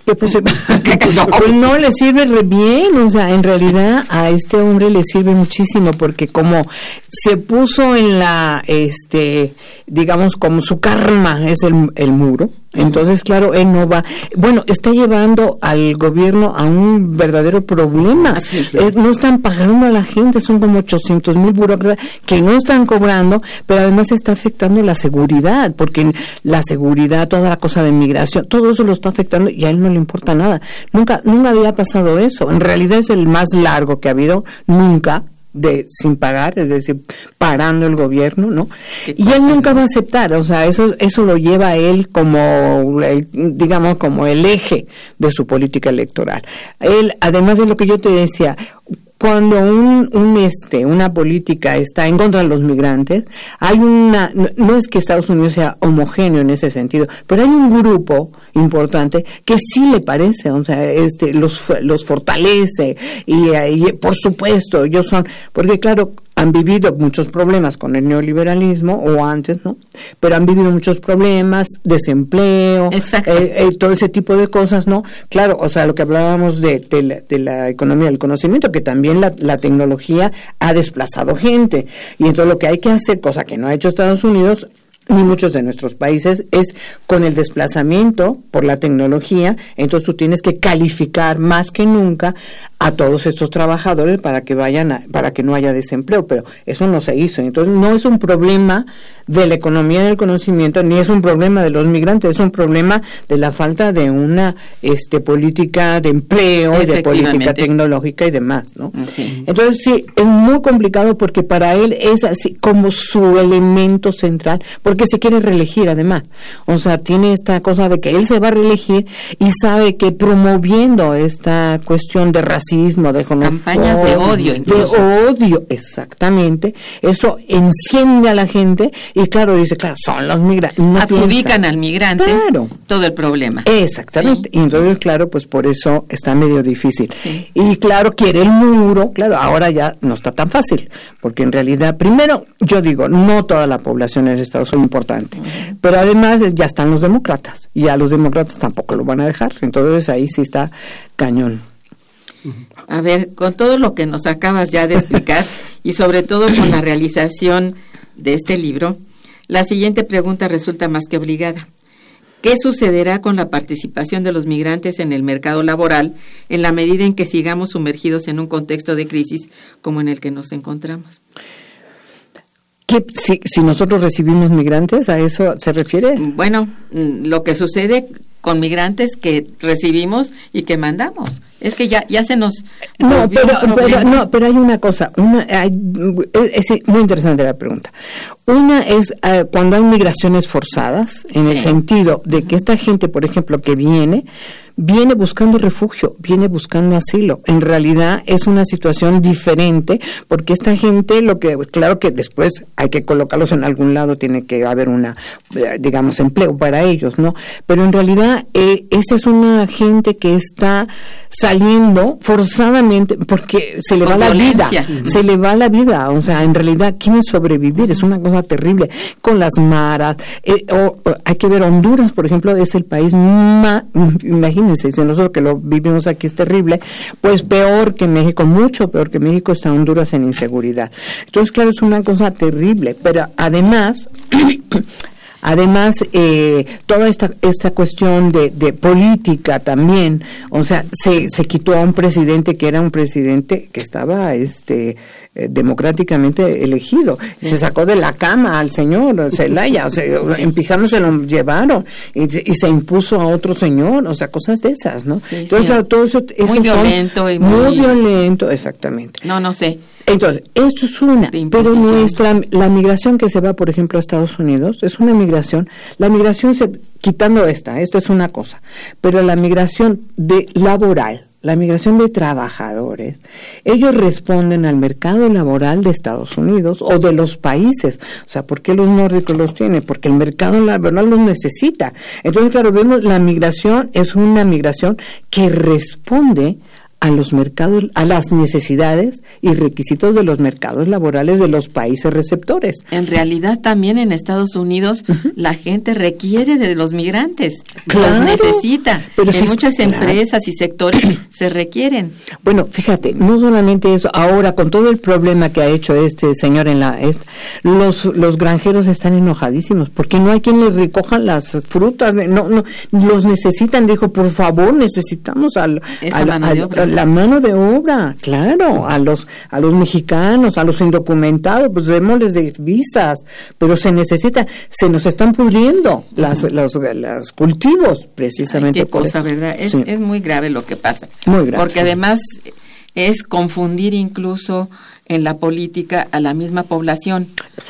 Que pues, pues no le sirve re bien, o sea, en realidad a este hombre le sirve muchísimo porque como se puso en la, este, digamos, como su karma es el, el muro, entonces claro, él no va, bueno, está llevando al gobierno a un verdadero problema. Eh, no están pagando a la gente, son como 800 mil burócratas que no están cobrando, pero además está afectando la seguridad, porque la seguridad, toda la cosa de migración, todo eso lo está afectando y a él no le importa nada. Nunca, nunca había pasado eso. En realidad es el más largo que ha habido, nunca de sin pagar, es decir, parando el gobierno, ¿no? Y cosa, él nunca ¿no? va a aceptar, o sea, eso eso lo lleva a él como el- digamos como el eje de su política electoral. Él además de lo que yo te decía, cuando un, un este una política está en contra de los migrantes, hay una no, no es que Estados Unidos sea homogéneo en ese sentido, pero hay un grupo importante que sí le parece, o sea, este los los fortalece y, eh, y, por supuesto, ellos son porque claro, han vivido muchos problemas con el neoliberalismo o antes, ¿no? Pero han vivido muchos problemas, desempleo, eh, eh, todo ese tipo de cosas, ¿no? Claro, o sea, lo que hablábamos de, de, la, de la economía del conocimiento, que también la, la tecnología ha desplazado gente. Y entonces lo que hay que hacer, cosa que no ha hecho Estados Unidos, ni muchos de nuestros países, es con el desplazamiento por la tecnología, entonces tú tienes que calificar más que nunca a todos estos trabajadores para que vayan a- para que no haya desempleo, pero eso no se hizo. Entonces no es un problema de la economía del conocimiento ni es un problema de los migrantes, es un problema de la falta de una este política de empleo, y de política tecnológica y demás, ¿no? Así. Entonces sí, es muy complicado porque para él es así como su elemento central, porque se quiere reelegir además. O sea, tiene esta cosa de que él se va a reelegir y sabe que promoviendo esta cuestión de racismo, de Campañas de odio, de incluso. odio, exactamente, eso enciende a la gente y claro, dice, claro, son los migrantes. no Adjudican al migrante Claro. todo el problema. Exactamente. Y entonces, claro, pues por eso está medio difícil. Sí. Y claro, quiere el muro, claro, ahora ya no está tan fácil, porque en realidad, primero, yo digo, no toda la población en Estados Unidos importante, pero además ya están los demócratas, y a los demócratas tampoco lo van a dejar, entonces ahí sí está cañón. A ver, con todo lo que nos acabas ya de explicar y sobre todo con la realización de este libro, la siguiente pregunta resulta más que obligada. ¿Qué sucederá con la participación de los migrantes en el mercado laboral en la medida en que sigamos sumergidos en un contexto de crisis como en el que nos encontramos? ¿Qué, si, si nosotros recibimos migrantes, ¿a eso se refiere? Bueno, mm, lo que sucede con migrantes que recibimos y que mandamos. Es que ya, ya se nos... No, pero, no, pero hay una cosa, una, hay- es, es muy interesante la pregunta. Una es eh, cuando hay migraciones forzadas, en el sentido de que esta gente, por ejemplo, que viene, viene buscando refugio, viene buscando asilo. En realidad es una situación diferente, porque esta gente, lo que, claro que después hay que colocarlos en algún lado, tiene que haber una, eh, digamos, empleo para ellos, ¿no? Pero en realidad, eh, esta es una gente que está saliendo forzadamente porque se le Con va la vida, se le va la vida, o sea, en realidad quieren sobrevivir, es una cosa terrible. Con las maras, eh, o- o hay que ver Honduras, por ejemplo, es el país más, imagínense, si nosotros que lo vivimos aquí es terrible, pues peor que México, mucho peor que México está Honduras en inseguridad. Entonces, claro, es una cosa terrible, pero además Además, eh, toda esta, esta cuestión de, de política también, o sea, se, se quitó a un presidente que era un presidente que estaba este, eh, democráticamente elegido. Se sacó de la cama al señor Zelaya, o sea, en pijama se lo llevaron y, se- y se impuso a otro señor, o sea, cosas de esas, ¿no? Sí, Entonces, claro, todo eso, Muy esos son violento y muy muy- violento, exactamente. No, no sé. Entonces, esto es una, pero nuestra, la migración que se va, por ejemplo, a Estados Unidos, es una migración, la migración, se, quitando esta, esto es una cosa, pero la migración de laboral, la migración de trabajadores, ellos responden al mercado laboral de Estados Unidos o de los países. O sea, ¿por qué los nórdicos los tienen? Porque el mercado laboral los necesita. Entonces, claro, vemos la migración es una migración que responde a los mercados, a las necesidades y requisitos de los mercados laborales de los países receptores. En realidad también en Estados Unidos la gente requiere de los migrantes, Claro, los necesita. pero en muchas claro. empresas y sectores se requieren. Bueno, fíjate, no solamente eso, ahora con todo el problema que ha hecho este señor en la est- los los granjeros están enojadísimos porque no hay quien les recoja las frutas, de- no no los necesitan, dijo, por favor, necesitamos al, Esa al- mano al- de obra. a la mano de obra, claro, a los a los mexicanos, a los indocumentados, pues démosles de visas, pero se necesita, se nos están pudriendo las los, los cultivos Ay, precisamente qué por cosa, eso. ¿verdad? Es, Sí. es muy grave lo que pasa. Muy grave, Porque además es confundir incluso en la política a la misma población.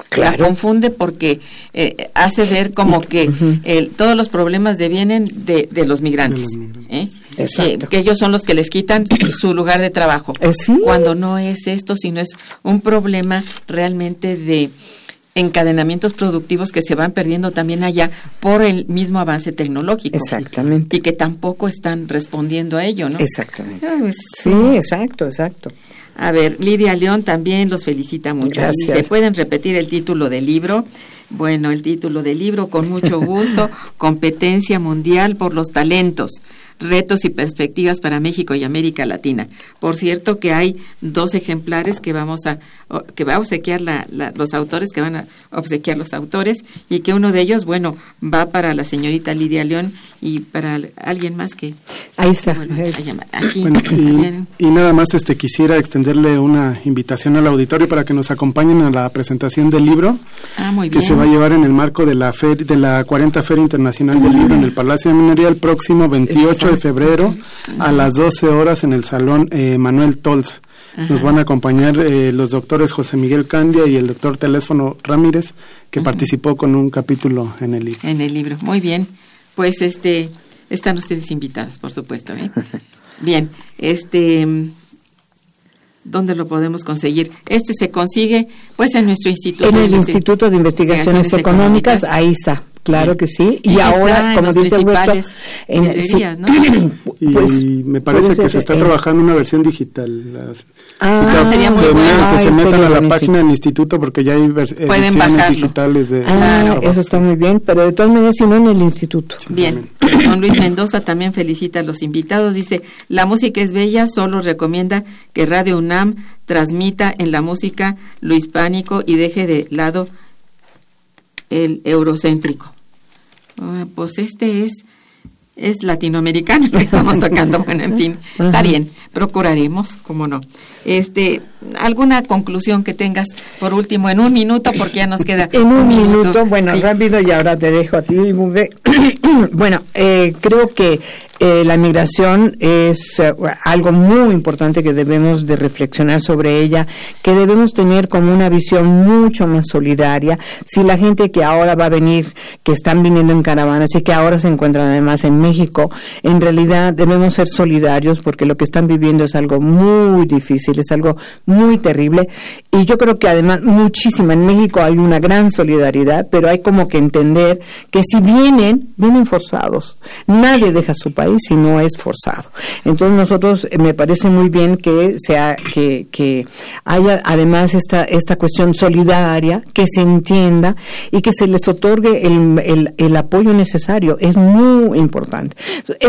Claro. La confunde porque eh, hace ver como que el- todos los problemas devienen de, de los migrantes. ¿eh? Exacto. Que, que ellos son los que les quitan su lugar de trabajo. Eh, sí. Cuando no es esto, sino es un problema realmente de encadenamientos productivos que se van perdiendo también allá por el mismo avance tecnológico. Exactamente. Y que tampoco están respondiendo a ello, ¿no? Exactamente. Ah, pues, Sí, exacto, exacto. A ver, Lidia León también los felicita mucho. Gracias. Dice, ¿pueden repetir el título del libro? Bueno, el título del libro, con mucho gusto, Competencia Mundial por los Talentos, Retos y Perspectivas para México y América Latina. Por cierto que hay dos ejemplares que vamos a, que va a obsequiar la- la- los autores, que van a obsequiar los autores, y que uno de ellos, bueno, va para la señorita Lidia León y para al- alguien más que... Ahí está. Bueno, a llamar. Aquí Bueno, y, y nada más este quisiera extenderle una invitación al auditorio para que nos acompañen a la presentación del libro Ah, muy que bien. se va a llevar en el marco de la fer- de la 40 Feria Internacional del Libro en el Palacio de Minería el próximo 28 de febrero a las 12 horas en el Salón eh, Manuel Tols. Nos van a acompañar eh, los doctores José Miguel Candia y el doctor Teléfono Ramírez, que participó con un capítulo en el libro. en el libro. Muy bien. Pues este están ustedes invitadas, por supuesto, ¿eh? Bien, este ¿dónde lo podemos conseguir? Este se consigue pues en nuestro instituto. En el de- Instituto de Investigaciones Investigaciones Económicas, Económicas. ahí está, claro que sí. Y, quizá ahora, en como los dice Alberto, principales librerías, ¿no? Y pues, me parece que ser se está en- trabajando una versión digital. Las- Ah, que sería muy se bueno. que Ay, se metan a la buenísimo. página del instituto porque ya hay vers- ediciones bajarlo. digitales de... Ah, Claro. eso está muy bien, pero de todas maneras, si no en el instituto. Bien, don Luis Mendoza también felicita a los invitados. Dice, la música es bella, solo recomienda que Radio UNAM transmita en la música lo hispánico y deje de lado el eurocéntrico. Ah, pues este es es latinoamericano que estamos tocando. Bueno, en fin, está bien, procuraremos, cómo no. Este, alguna conclusión que tengas por último en un minuto porque ya nos queda En un minuto, bueno, Sí. rápido y ahora te dejo a ti, bueno, eh, creo que eh, la migración es eh, algo muy importante que debemos de reflexionar sobre ella, que debemos tener como una visión mucho más solidaria. Si la gente que ahora va a venir, que están viniendo en caravanas y que ahora se encuentran además en México, en realidad debemos ser solidarios porque lo que están viviendo es algo muy difícil, es algo muy terrible. Y yo creo que además muchísima, en México hay una gran solidaridad, pero hay como que entender que si vienen, vienen forzados. Nadie deja su país país y no es forzado. Entonces nosotros eh, me parece muy bien que sea que, que haya además esta esta cuestión solidaria, que se entienda y que se les otorgue el, el, el apoyo necesario. Es muy importante.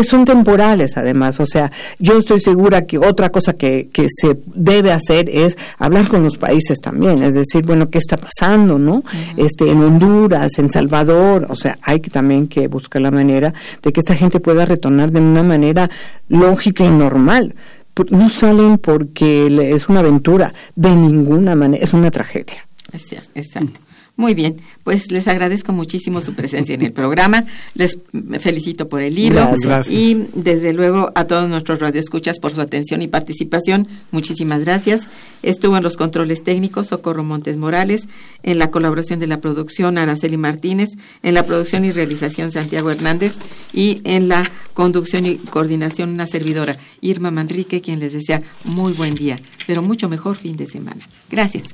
Son temporales además, o sea, yo estoy segura que otra cosa que, que se debe hacer es hablar con los países también, es decir, bueno, ¿qué está pasando, no? Este, en Honduras, en Salvador, o sea, hay que también que buscar la manera de que esta gente pueda retornar de una manera lógica y normal. No salen porque es una aventura, de ninguna manera, es una tragedia. Exacto. Muy bien, pues les agradezco muchísimo su presencia en el programa, les felicito por el libro y desde luego a todos nuestros radioescuchas por su atención y participación. Muchísimas gracias. Estuvo en los controles técnicos Socorro Montes Morales, en la colaboración de la producción Araceli Martínez, en la producción y realización Santiago Hernández y en la conducción y coordinación una servidora Irma Manrique, quien les desea muy buen día, pero mucho mejor fin de semana. Gracias.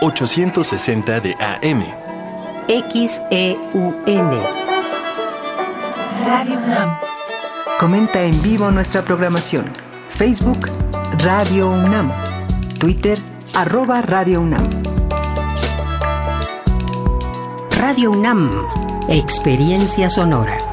860 de AM. XEUN. Radio UNAM. Comenta en vivo nuestra programación. Facebook Radio UNAM. Twitter arroba Radio UNAM. Radio UNAM. Experiencia sonora.